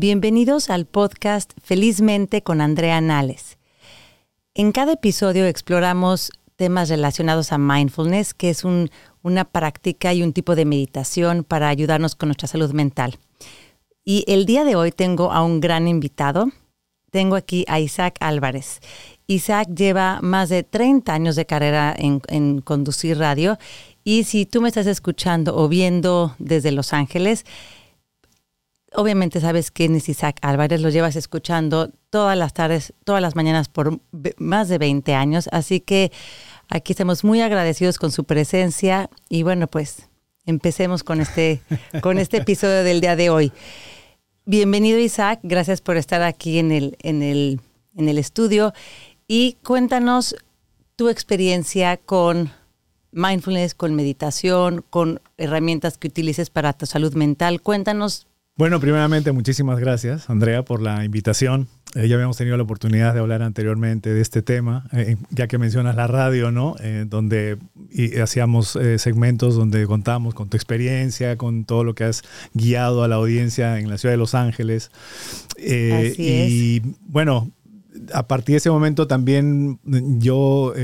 Bienvenidos al podcast Felizmente con Andrea Nales. En cada episodio exploramos temas relacionados a mindfulness, que es una práctica y un tipo de meditación para ayudarnos con nuestra salud mental. Y el día de hoy tengo a un gran invitado. Tengo aquí a Isaac Álvarez. Isaac lleva más de 30 años de carrera en, en conducir radio y si tú me estás escuchando o viendo desde Los Ángeles, obviamente sabes quién es Isaac Álvarez, lo llevas escuchando todas las tardes, todas las mañanas por más de 20 años, así que aquí estamos muy agradecidos con su presencia y bueno, pues empecemos con este, con este episodio del día de hoy. Bienvenido Isaac, gracias por estar aquí en el, en el, en el estudio y cuéntanos tu experiencia con mindfulness, con meditación, con herramientas que utilices para tu salud mental. Cuéntanos bueno, primeramente, muchísimas gracias, Andrea, por la invitación. Eh, ya habíamos tenido la oportunidad de hablar anteriormente de este tema, eh, ya que mencionas la radio, ¿no? Eh, donde hacíamos segmentos donde contábamos con tu experiencia, con todo lo que has guiado a la audiencia en la ciudad de Los Ángeles. Así y es. bueno, a partir de ese momento también yo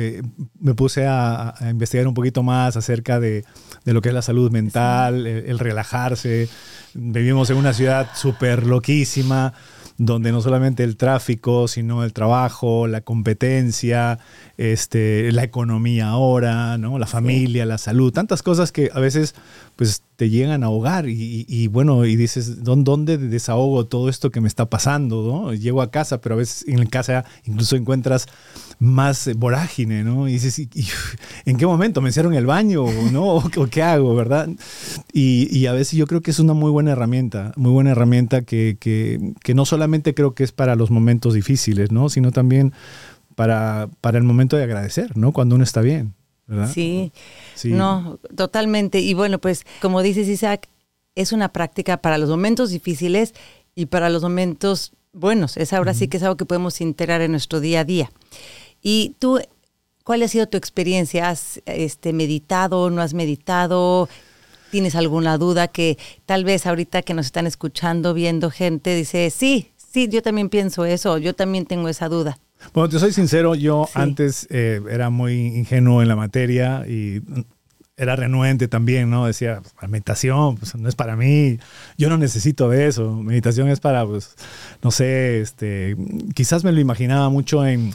me puse a, investigar un poquito más acerca de, lo que es la salud mental, el relajarse. Vivimos en una ciudad súper loquísima, donde no solamente el tráfico, sino el trabajo, la competencia, este, la economía ahora, ¿no? la familia, la salud, tantas cosas que a veces pues te llegan a ahogar y, bueno, y dices, ¿dónde desahogo todo esto que me está pasando? ¿no? Llego a casa, pero a veces en casa incluso encuentras más vorágine, ¿no? Y dices, ¿en qué momento me hicieron el baño? ¿No? ¿O, qué hago, verdad? Y, a veces yo creo que es una muy buena herramienta, muy buena herramienta que, que, no solamente creo que es para los momentos difíciles, ¿no? Sino también para, para el momento de agradecer, ¿no? Cuando uno está bien. ¿Verdad? Sí, sí, no, totalmente. Y bueno, pues como dices Isaac, es una práctica para los momentos difíciles y para los momentos buenos. Es ahora sí que es algo que podemos integrar en nuestro día a día. Y tú, ¿cuál ha sido tu experiencia? ¿Has este, meditado, no has meditado? ¿Tienes alguna duda que tal vez ahorita que nos están escuchando, viendo gente, dice, sí, sí, yo también pienso eso, yo también tengo esa duda? Bueno, te soy sincero, yo antes eh, era muy ingenuo en la materia y era renuente también, ¿no? Decía, la meditación, pues no es para mí, yo no necesito de eso, meditación es para, pues, no sé, este, quizás me lo imaginaba mucho en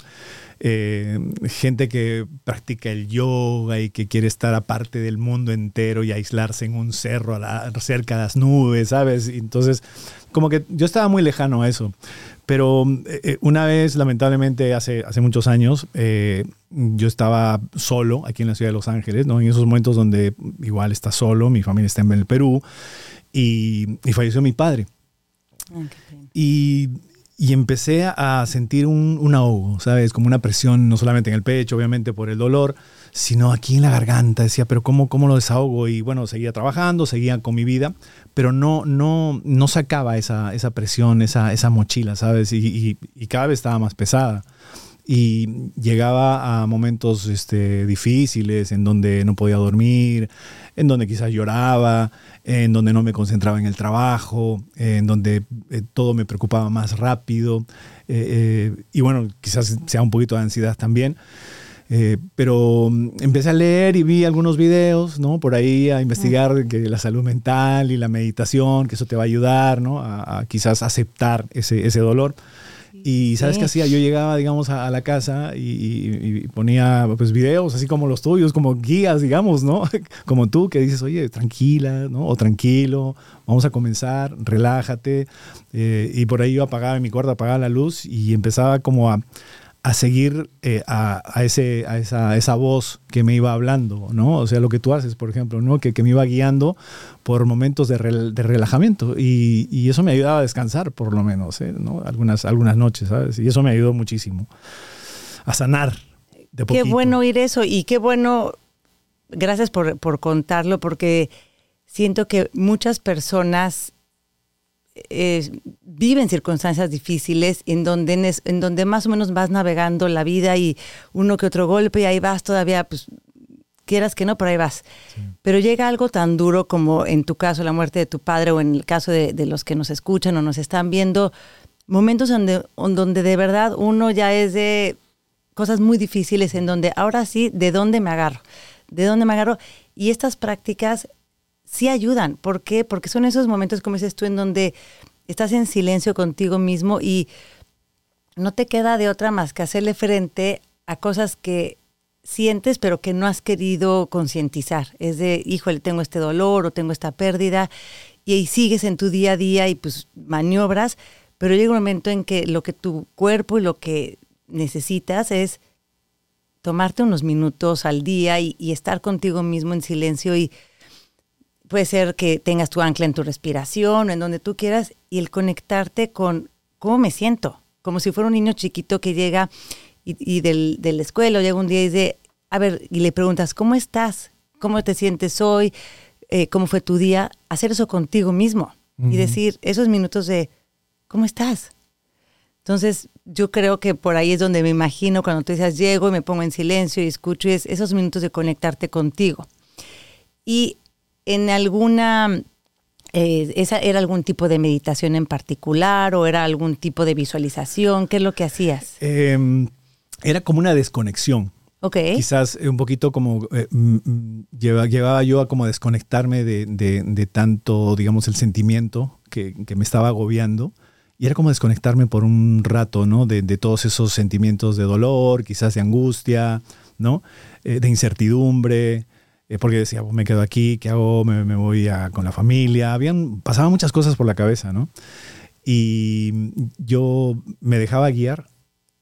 eh, gente que practica el yoga y que quiere estar aparte del mundo entero y aislarse en un cerro cerca de las nubes, ¿sabes? entonces, como que yo estaba muy lejano a eso. Pero eh, eh, una vez, lamentablemente, hace, hace muchos años, yo estaba solo aquí en la ciudad de Los Ángeles, ¿no? En esos momentos donde igual está solo, mi familia está en el Perú, y, falleció mi padre. Ah, y y empecé a sentir un, un, ahogo, ¿sabes? Como una presión, no solamente en el pecho, obviamente por el dolor, sino aquí en la garganta. Decía, pero ¿cómo, cómo lo desahogo? Y bueno, seguía trabajando, seguía con mi vida, pero no, no, no sacaba esa, esa presión, esa, esa mochila, ¿sabes? Y, cada vez estaba más pesada. Y llegaba a momentos este, difíciles en donde no podía dormir, en donde quizás lloraba, en donde no me concentraba en el trabajo, en donde eh, todo me preocupaba más rápido. Eh, eh, y bueno, quizás sea un poquito de ansiedad también. pero mm, empecé a leer y vi algunos videos, ¿no? Por ahí a investigar que la salud mental y la meditación, que eso te va a ayudar, ¿no? A, a quizás aceptar ese, ese dolor. Y ¿sabes qué hacía? Yo llegaba, digamos, a, la casa y, ponía pues videos así como los tuyos, como guías, digamos, ¿no? Como tú que dices, oye, tranquila, ¿no? O tranquilo, vamos a comenzar, relájate. Eh, y por ahí yo apagaba en mi cuarto, apagaba la luz y empezaba como a, a seguir eh, a, ese, a esa, esa, voz que me iba hablando, ¿no? O sea, lo que tú haces, por ejemplo, ¿no? Que, que me iba guiando por momentos de, de relajamiento y, y, eso me ayudaba a descansar, por lo menos, ¿eh? ¿no? Algunas, algunas noches, ¿sabes? Y eso me ayudó muchísimo a sanar. De qué bueno oír eso y qué bueno, gracias por, por contarlo, porque siento que muchas personas eh, viven circunstancias difíciles en donde, en donde más o menos vas navegando la vida y uno que otro golpe y ahí vas todavía pues, quieras que no, pero ahí vas. Pero llega algo tan duro como en tu caso la muerte de tu padre o en el caso de, los que nos escuchan o nos están viendo, momentos donde, donde de verdad uno ya es de cosas muy difíciles en donde ahora sí, ¿de dónde me agarro? ¿De dónde me agarro? Y estas prácticas sí ayudan. ¿Por qué? Porque son esos momentos, como dices tú, en donde estás en silencio contigo mismo y no te queda de otra más que hacerle frente a cosas que sientes pero que no has querido concientizar. Es de, híjole, tengo este dolor o tengo esta pérdida y, ahí sigues en tu día a día y pues maniobras, pero llega un momento en que lo que tu cuerpo y lo que necesitas es tomarte unos minutos al día y, y estar contigo mismo en silencio y puede ser que tengas tu ancla en tu respiración o en donde tú quieras y el conectarte con cómo me siento, como si fuera un niño chiquito que llega y, del, de la escuela llega un día y dice, a ver, y le preguntas, ¿cómo estás? ¿Cómo te sientes hoy? Eh, ¿Cómo fue tu día? Hacer eso contigo mismo y decir esos minutos de, ¿cómo estás? Entonces, yo creo que por ahí es donde me imagino cuando tú dices, llego y me pongo en silencio y escucho, es esos minutos de conectarte contigo. Y en alguna eh, ¿Esa era algún tipo de meditación en particular o era algún tipo de visualización? ¿Qué es lo que hacías? Em, era como una desconexión. Ok. Quizás un poquito como eh, mm, mm, llevaba, yo a como desconectarme de, tanto, digamos, el sentimiento que, me estaba agobiando. Y era como desconectarme por un rato, ¿no? De, todos esos sentimientos de dolor, quizás de angustia, ¿no? Eh, de incertidumbre, eh, porque decía, me quedo aquí, ¿qué hago? Me, voy a, con la familia. Habían, pasaban muchas cosas por la cabeza, ¿no? Y yo me dejaba guiar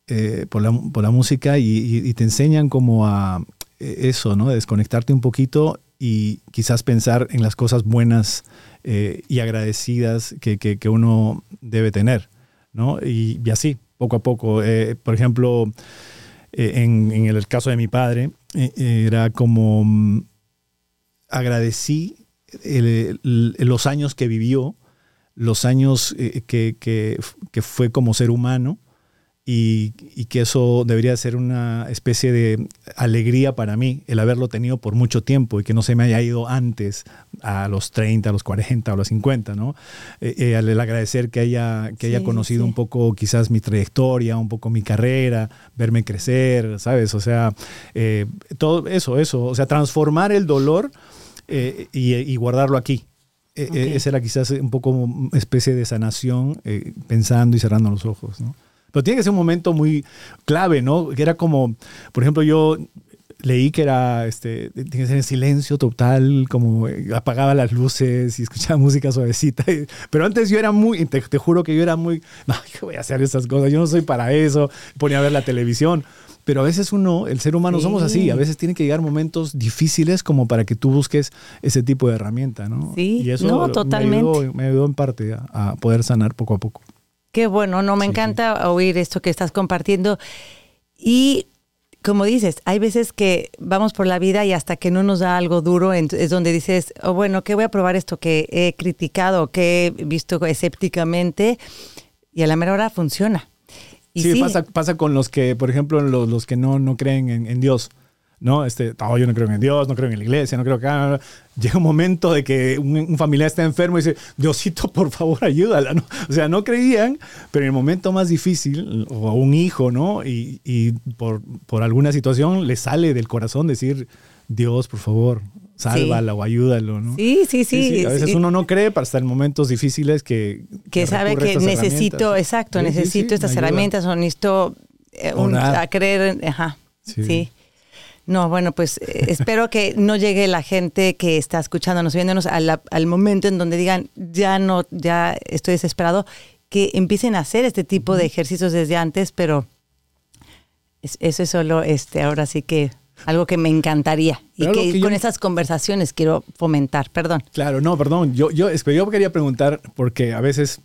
eh, por, la, por, la, música y, te enseñan como a eh, eso, ¿no? Desconectarte un poquito y quizás pensar en las cosas buenas y agradecidas que, que, uno debe tener, ¿no? Y, así, poco a poco. por ejemplo, en, en, el caso de mi padre, era como agradecí los años que vivió, los años eh, que, fue como ser humano y, que eso debería ser una especie de alegría para mí, el haberlo tenido por mucho tiempo y que no se me haya ido antes, a los 30, a los 40 a los 50, ¿no? Eh, eh, el agradecer que haya, que haya conocido un poco quizás mi trayectoria, un poco mi carrera, verme crecer, ¿sabes? O sea, todo eso, eso, o sea, transformar el dolor eh, y, guardarlo aquí. Eh, eh, esa era quizás un poco una especie de sanación, pensando y cerrando los ojos, ¿no? Pero tiene que ser un momento muy clave, ¿no? Que era como, por ejemplo, yo leí que era, este, tiene que ser en silencio total, como apagaba las luces y escuchaba música suavecita. Pero antes yo era muy, te, te juro que yo era muy, no, yo voy a hacer esas cosas, yo no soy para eso, ponía a ver la televisión. Pero a veces uno, el ser humano, somos así. A veces tiene que llegar momentos difíciles como para que tú busques ese tipo de herramienta, ¿no? Sí, y eso no, totalmente. Me ayudó, en parte a, poder sanar poco a poco. Qué bueno, no, me encanta oír esto que estás compartiendo. Y como dices, hay veces que vamos por la vida y hasta que no nos da algo duro es donde dices, oh, bueno, que voy a probar esto que he criticado, que he visto escépticamente y a la mera hora funciona. Sí, Pasa, pasa con los que, por ejemplo, los, los que no, no creen en, Dios. ¿No? Este, oh, yo no creo en Dios, no creo en la iglesia, no creo que... Llega un momento de que un, familiar está enfermo y dice, Diosito, por favor, ayúdala, ¿no? O sea, no creían, pero en el momento más difícil, o un hijo, ¿no? Y, y por, por, alguna situación le sale del corazón decir, Dios, por favor, sálvala o ayúdalo, ¿no? Sí, sí, sí. A veces uno no cree para estar en momentos difíciles que... Que, sabe que necesito, exacto, necesito estas herramientas o necesito eh, a creer, ajá, sí. No, bueno, pues eh, espero que no llegue la gente que está escuchándonos, viéndonos al, al momento en donde digan, ya no, ya estoy desesperado, que empiecen a hacer este tipo de ejercicios desde antes, pero eso es solo, este, ahora sí que algo que me encantaría y que, con esas conversaciones quiero fomentar. Perdón. Claro, no, perdón. Yo, yo, yo quería preguntar porque a veces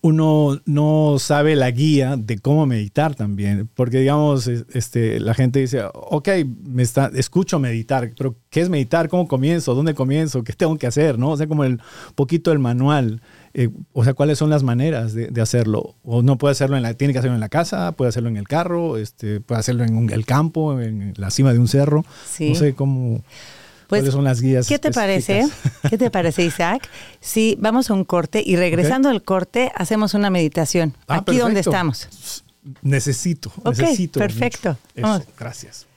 uno no sabe la guía de cómo meditar también, porque digamos, este, la gente dice, ok, me está, escucho meditar, pero ¿qué es meditar? ¿Cómo comienzo? ¿Dónde comienzo? ¿Qué tengo que hacer? ¿No? O sea, como el poquito el manual. eh, o sea, ¿cuáles son las maneras de, hacerlo? O no puede hacerlo en la, tiene que hacerlo en la casa, puede hacerlo en el carro, este, puede hacerlo en el campo, en la cima de un cerro. No sé cómo. Pues, ¿Cuáles son las guías? ¿Qué te parece? ¿Qué te parece, Isaac? Si vamos a un corte y regresando al corte hacemos una meditación. Ah, aquí donde estamos. Necesito, necesito. Perfecto. gracias.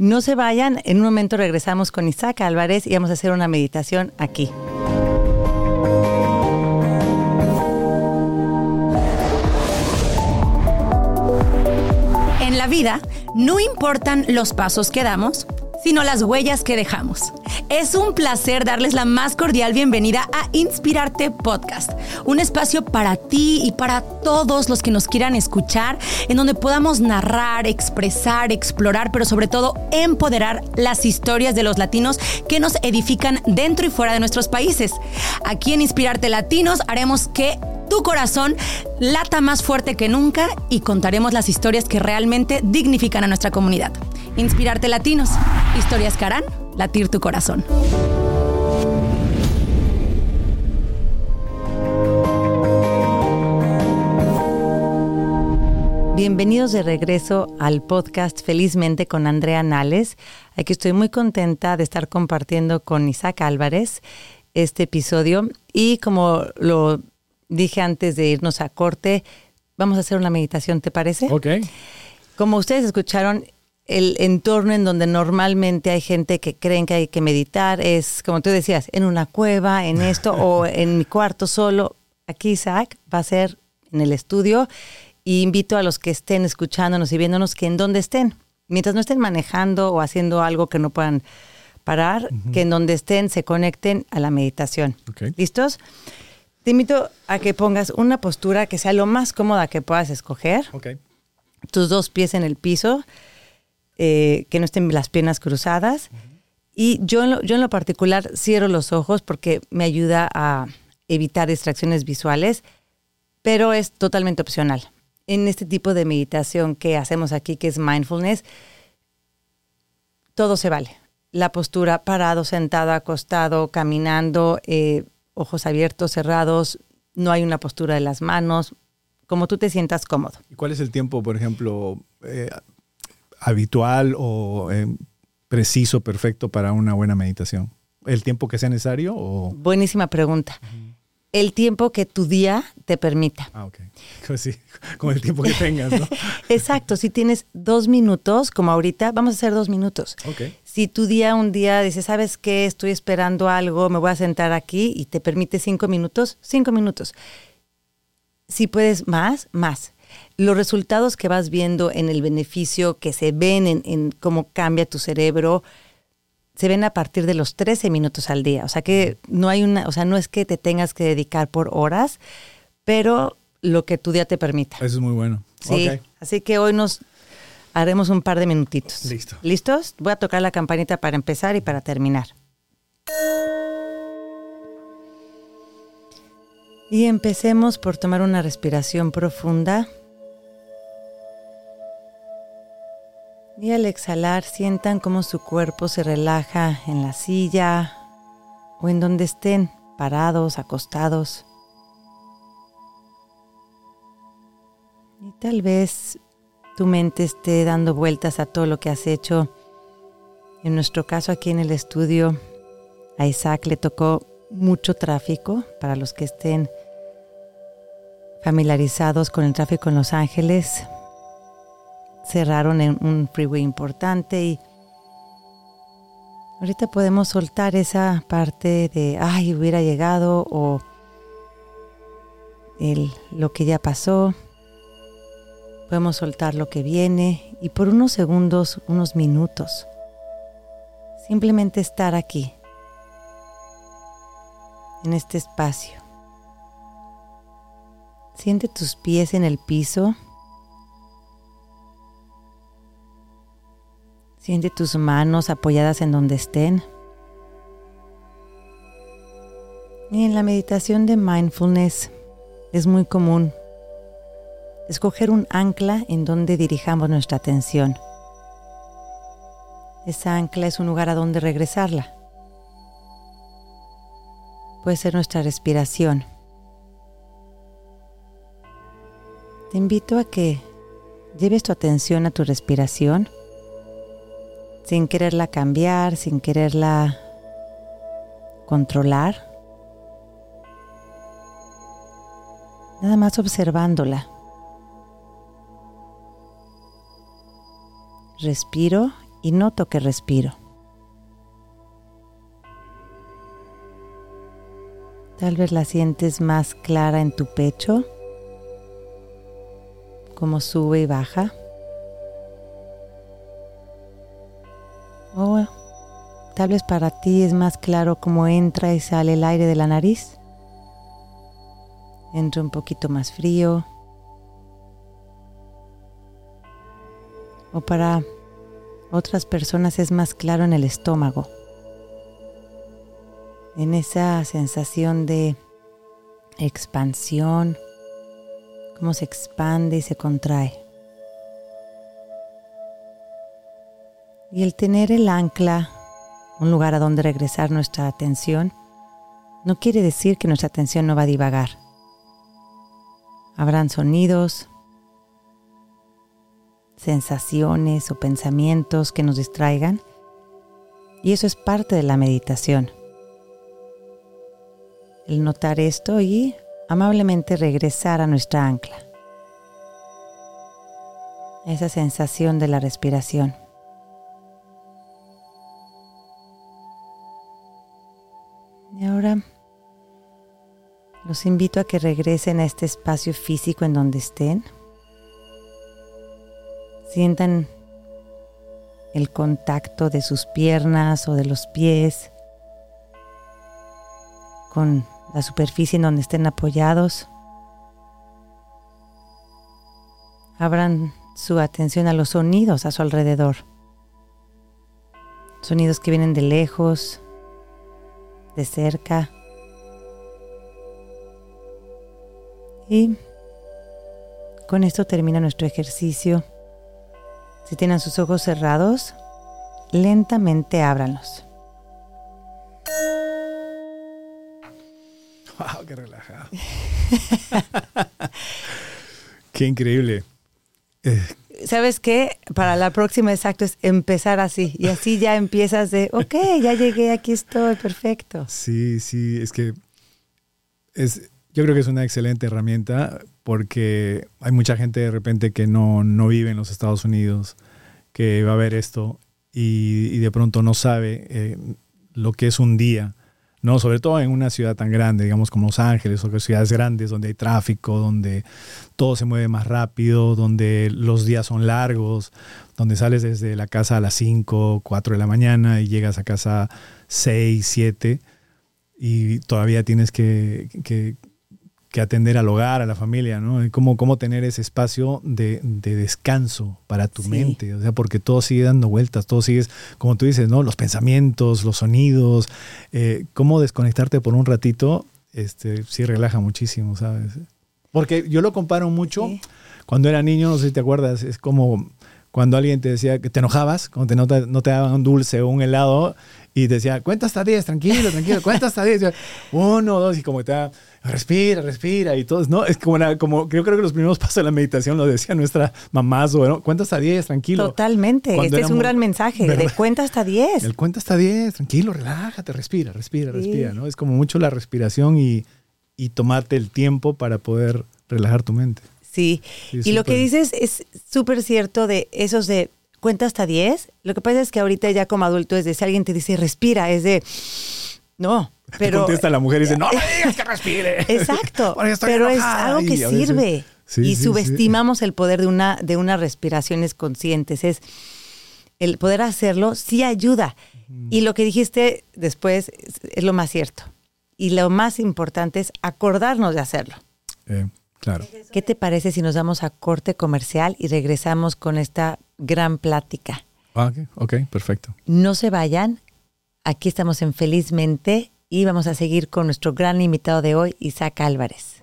No se vayan, en un momento regresamos con Isaac Álvarez y vamos a hacer una meditación aquí. En la vida, no importan los pasos que damos, sino las huellas que dejamos. Es un placer darles la más cordial bienvenida a Inspirarte Podcast, un espacio para ti y para todos los que nos quieran escuchar, en donde podamos narrar, expresar, explorar, pero sobre todo empoderar las historias de los latinos que nos edifican dentro y fuera de nuestros países. Aquí en Inspirarte Latinos haremos que tu corazón lata más fuerte que nunca y contaremos las historias que realmente dignifican a nuestra comunidad. Inspirarte Latinos. Historias que harán latir tu corazón. Bienvenidos de regreso al podcast Felizmente con Andrea Nales. Aquí estoy muy contenta de estar compartiendo con Isaac Álvarez este episodio y como lo dije antes de irnos a corte, vamos a hacer una meditación, ¿te parece? Ok. Como ustedes escucharon, el entorno en donde normalmente hay gente que creen que hay que meditar es, como tú decías, en una cueva, en esto, o en mi cuarto solo. Aquí Isaac va a ser en el estudio y invito a los que estén escuchándonos y viéndonos que en donde estén, mientras no estén manejando o haciendo algo que no puedan parar, que en donde estén se conecten a la meditación. ¿Listos? Te invito a que pongas una postura que sea lo más cómoda que puedas escoger. Tus dos pies en el piso eh, que no estén las piernas cruzadas. Y yo en, lo, yo en lo particular cierro los ojos porque me ayuda a evitar distracciones visuales, pero es totalmente opcional. En este tipo de meditación que hacemos aquí, que es mindfulness, todo se vale. La postura parado, sentado, acostado, caminando, eh, ojos abiertos, cerrados, no hay una postura de las manos, como tú te sientas cómodo. ¿Y cuál es el tiempo, por ejemplo, eh, habitual o eh, preciso, perfecto para una buena meditación? ¿El tiempo que sea necesario? O? Buenísima pregunta. El tiempo que tu día te permita. Ah, ok. Sí, con el tiempo que tengas, ¿no? Exacto. Si tienes dos minutos, como ahorita, vamos a hacer dos minutos. Ok. Si tu día, un día, dices, ¿sabes qué? Estoy esperando algo, me voy a sentar aquí y te permite cinco minutos, cinco minutos. Si puedes más, más los resultados que vas viendo en el beneficio que se ven en, cómo cambia tu cerebro, se ven a partir de los 13 minutos al día. O sea que no hay una, o sea, no es que te tengas que dedicar por horas, pero lo que tu día te permita. Eso es muy bueno. Sí. Así que hoy nos haremos un par de minutitos. Listo. ¿Listos? Voy a tocar la campanita para empezar y para terminar. Y empecemos por tomar una respiración profunda. Y al exhalar sientan cómo su cuerpo se relaja en la silla o en donde estén, parados, acostados. Y tal vez tu mente esté dando vueltas a todo lo que has hecho. En nuestro caso aquí en el estudio, a Isaac le tocó mucho tráfico para los que estén familiarizados con el tráfico en Los Ángeles cerraron en un freeway importante y ahorita podemos soltar esa parte de, ay, hubiera llegado o el, lo que ya pasó. Podemos soltar lo que viene y por unos segundos, unos minutos, simplemente estar aquí, en este espacio. Siente tus pies en el piso Siente tus manos apoyadas en donde estén. Y en la meditación de mindfulness es muy común escoger un ancla en donde dirijamos nuestra atención. Esa ancla es un lugar a donde regresarla. Puede ser nuestra respiración. te invito a que lleves tu atención a tu respiración sin quererla cambiar, sin quererla controlar. Nada más observándola. Respiro y noto que respiro. Tal vez la sientes más clara en tu pecho, como sube y baja. O tal vez para ti es más claro cómo entra y sale el aire de la nariz. Entra un poquito más frío. O para otras personas es más claro en el estómago en esa sensación de expansión, cómo se expande y se contrae. Y el tener el ancla, un lugar a donde regresar nuestra atención, no quiere decir que nuestra atención no va a divagar. Habrán sonidos, sensaciones o pensamientos que nos distraigan y eso es parte de la meditación el notar esto y amablemente regresar a nuestra ancla. Esa sensación de la respiración. Los invito a que regresen a este espacio físico en donde estén. Sientan el contacto de sus piernas o de los pies con la superficie en donde estén apoyados. Abran su atención a los sonidos a su alrededor. Sonidos que vienen de lejos, de cerca. Y con esto termina nuestro ejercicio. Si tienen sus ojos cerrados, lentamente ábranlos. ¡Wow! ¡Qué relajado! ¡Qué increíble! Eh, ¿Sabes qué? Para la próxima, exacto, es empezar así. Y así ya empiezas de, ok, ya llegué, aquí estoy, perfecto. Sí, sí, es que es, yo creo que es una excelente herramienta porque hay mucha gente de repente que no, no vive en los Estados Unidos, que va a ver esto y, de pronto no sabe eh, lo que es un día ¿no? Sobre todo en una ciudad tan grande, digamos como Los Ángeles o ciudades grandes donde hay tráfico, donde todo se mueve más rápido, donde los días son largos, donde sales desde la casa a las 5, 4 de la mañana y llegas a casa 6, 7 y todavía tienes que, que, que atender al hogar, a la familia, ¿no? Cómo, cómo tener ese espacio de, descanso para tu mente, o sea, porque todo sigue dando vueltas, todo sigue, como tú dices, ¿no? Los pensamientos, los sonidos, eh, cómo desconectarte por un ratito, este, sí relaja muchísimo, ¿sabes? Porque yo lo comparo mucho, cuando era niño, no sé si te acuerdas, es como cuando alguien te decía que te enojabas, cuando no te, no te daban un dulce o un helado, y decía, cuenta hasta 10, tranquilo, tranquilo, cuenta hasta 10. Uno, dos, y como te respira, respira, y todo. No, es como, como creo, creo que los primeros pasos de la meditación lo decía nuestra mamá, bueno, cuenta hasta 10, tranquilo. Totalmente, este es un gran mensaje, de cuenta hasta 10. El cuenta hasta 10, tranquilo, relájate, respira, respira, respira, ¿no? Es como mucho la respiración y, y tomarte el tiempo para poder relajar tu mente. Sí, y lo que dices es súper cierto de esos de cuenta hasta 10. Lo que pasa es que ahorita ya como adulto es de si alguien te dice respira, es de no, pero contesta la mujer y dice, "No me digas que respire." Exacto. pero es algo que sirve. y subestimamos el poder de una de unas respiraciones conscientes, es el poder hacerlo sí ayuda. Y lo que dijiste después es, lo más cierto. Y lo más importante es acordarnos de hacerlo. Eh, claro. ¿Qué te parece si nos vamos a corte comercial y regresamos con esta gran plática. Ah, ok, perfecto. No se vayan. Aquí estamos en Felizmente y vamos a seguir con nuestro gran invitado de hoy, Isaac Álvarez.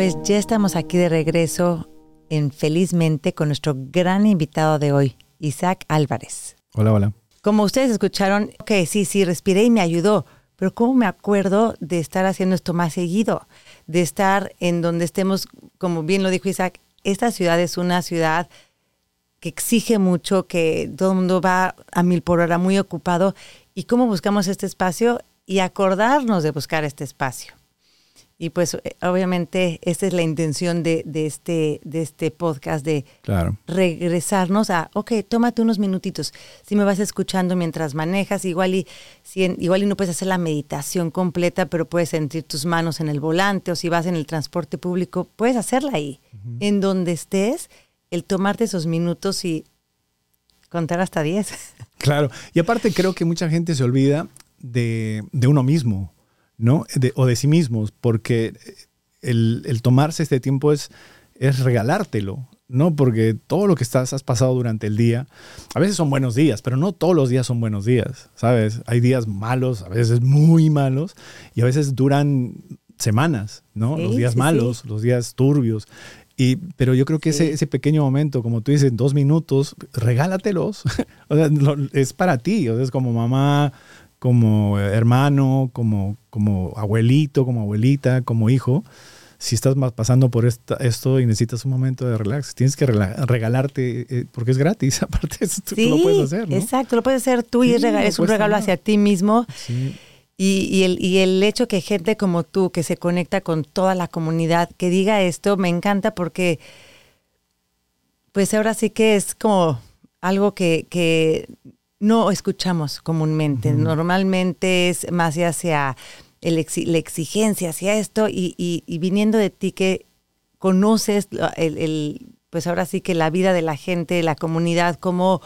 Pues ya estamos aquí de regreso en Felizmente con nuestro gran invitado de hoy, Isaac Álvarez. Hola, hola. Como ustedes escucharon, que sí, sí, respiré y me ayudó, pero ¿cómo me acuerdo de estar haciendo esto más seguido? De estar en donde estemos, como bien lo dijo Isaac, esta ciudad es una ciudad que exige mucho, que todo el mundo va a mil por hora, muy ocupado. ¿Y cómo buscamos este espacio? Y acordarnos de buscar este espacio. Y pues eh, obviamente esta es la intención de, de, este, de este podcast, de Claro. regresarnos a, ok, tómate unos minutitos. Si me vas escuchando mientras manejas, igual y, si en- igual y no puedes hacer la meditación completa, pero puedes sentir tus manos en el volante o si vas en el transporte público, puedes hacerla ahí. En donde estés, el tomarte esos minutos y contar hasta 10. Claro. Y aparte creo que mucha gente se olvida de, de uno mismo, ¿no? De- o de sí mismos, porque el, el tomarse este tiempo es, es regalártelo, ¿no? Porque todo lo que estás, has pasado durante el día, a veces son buenos días, pero no todos los días son buenos días, ¿sabes? Hay días malos, a veces muy malos, y a veces duran semanas, ¿no? Sí, los días sí, malos, sí. los días turbios. Y, pero yo creo que ese, ese pequeño momento, como tú dices, dos minutos, regálatelos. o sea, lo- es para ti. O sea, es como mamá, como hermano, como, como abuelito, como abuelita, como hijo. Si estás pasando por esta- esto y necesitas un momento de relax, tienes que regalarte, eh, porque es gratis. Aparte, eso tú, tú lo puedes hacer, ¿no? exacto, lo puedes hacer tú y Sí, es, es un regalo hacia ti mismo. Sí. Y, y el, y el hecho que gente como tú, que se conecta con toda la comunidad, que diga esto, me encanta porque, pues ahora sí que es como algo que, que no escuchamos comúnmente. Normalmente es más hacia el exi- la exigencia, hacia esto, y, y- y viniendo de ti que conoces el, el, pues ahora sí que la vida de la gente, la comunidad, cómo,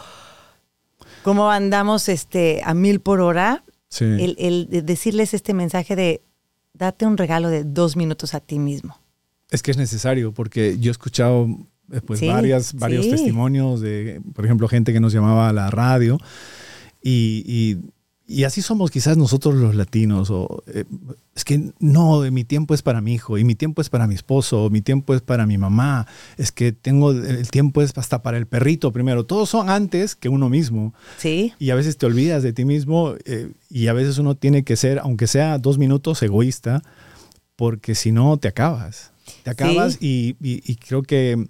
cómo andamos este, a mil por hora Sí. el, el de decirles este mensaje de date un regalo de dos minutos a ti mismo. Es que es necesario, porque yo he escuchado pues, Sí, varias, varios sí. testimonios de, por ejemplo, gente que nos llamaba a la radio. Y, y- y así somos quizás nosotros los latinos. O, eh, es que no, mi tiempo es para mi hijo, y mi tiempo es para mi esposo, mi tiempo es para mi mamá. Es que tengo, el tiempo es hasta para el perrito primero. Todos son antes que uno mismo. ¿Sí? Y a veces te olvidas de ti mismo eh, y a veces uno tiene que ser, aunque sea dos minutos, egoísta, porque si no te acabas. Te acabas y, y- y creo que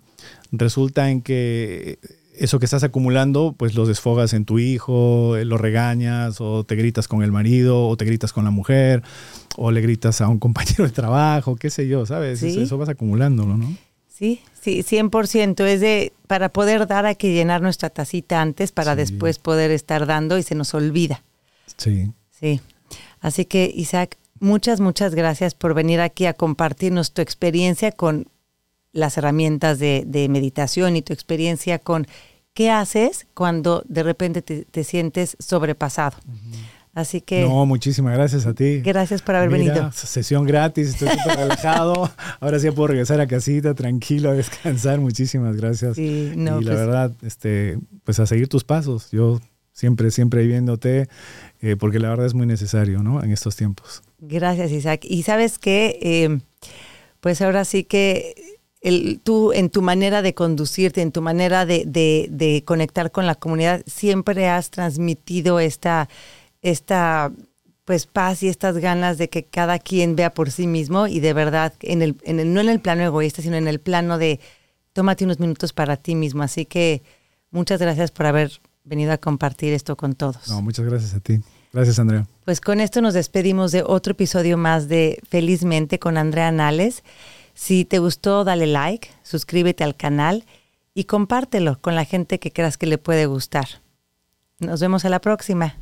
resulta en que eso que estás acumulando, pues lo desfogas en tu hijo, eh, lo regañas o te gritas con el marido o te gritas con la mujer o le gritas a un compañero de trabajo, qué sé yo, ¿sabes? Sí. Eso, eso vas acumulándolo, ¿no? Sí, sí, 100%. Es de, para poder dar hay que llenar nuestra tacita antes para Sí. después poder estar dando y se nos olvida. Sí. Sí. Así que, Isaac, muchas, muchas gracias por venir aquí a compartirnos tu experiencia con las herramientas de, de meditación y tu experiencia con qué haces cuando de repente te, te sientes sobrepasado. Así que No, muchísimas gracias a ti. gracias por haber Mira, venido. Sesión gratis, estoy súper relajado. Ahora sí puedo regresar a casita, tranquilo, a descansar. Muchísimas gracias. Sí, no, y la pues- verdad, este, pues a seguir tus pasos. Yo siempre, siempre viéndote, eh, porque la verdad es muy necesario, ¿no? En estos tiempos. Gracias, Isaac. Y sabes que, pues ahora sí que el, tú en tu manera de conducirte, en tu manera de, de- de conectar con la comunidad, siempre has transmitido esta, esta pues paz y estas ganas de que cada quien vea por sí mismo y de verdad, en el, en el, no en el plano egoísta, sino en el plano de tómate unos minutos para ti mismo. Así que muchas gracias por haber venido a compartir esto con todos. No, muchas gracias a ti. Gracias, Andrea. Pues con esto nos despedimos de otro episodio más de Felizmente con Andrea Nales. Si te gustó, dale like, suscríbete al canal y compártelo con la gente que creas que le puede gustar. Nos vemos a la próxima.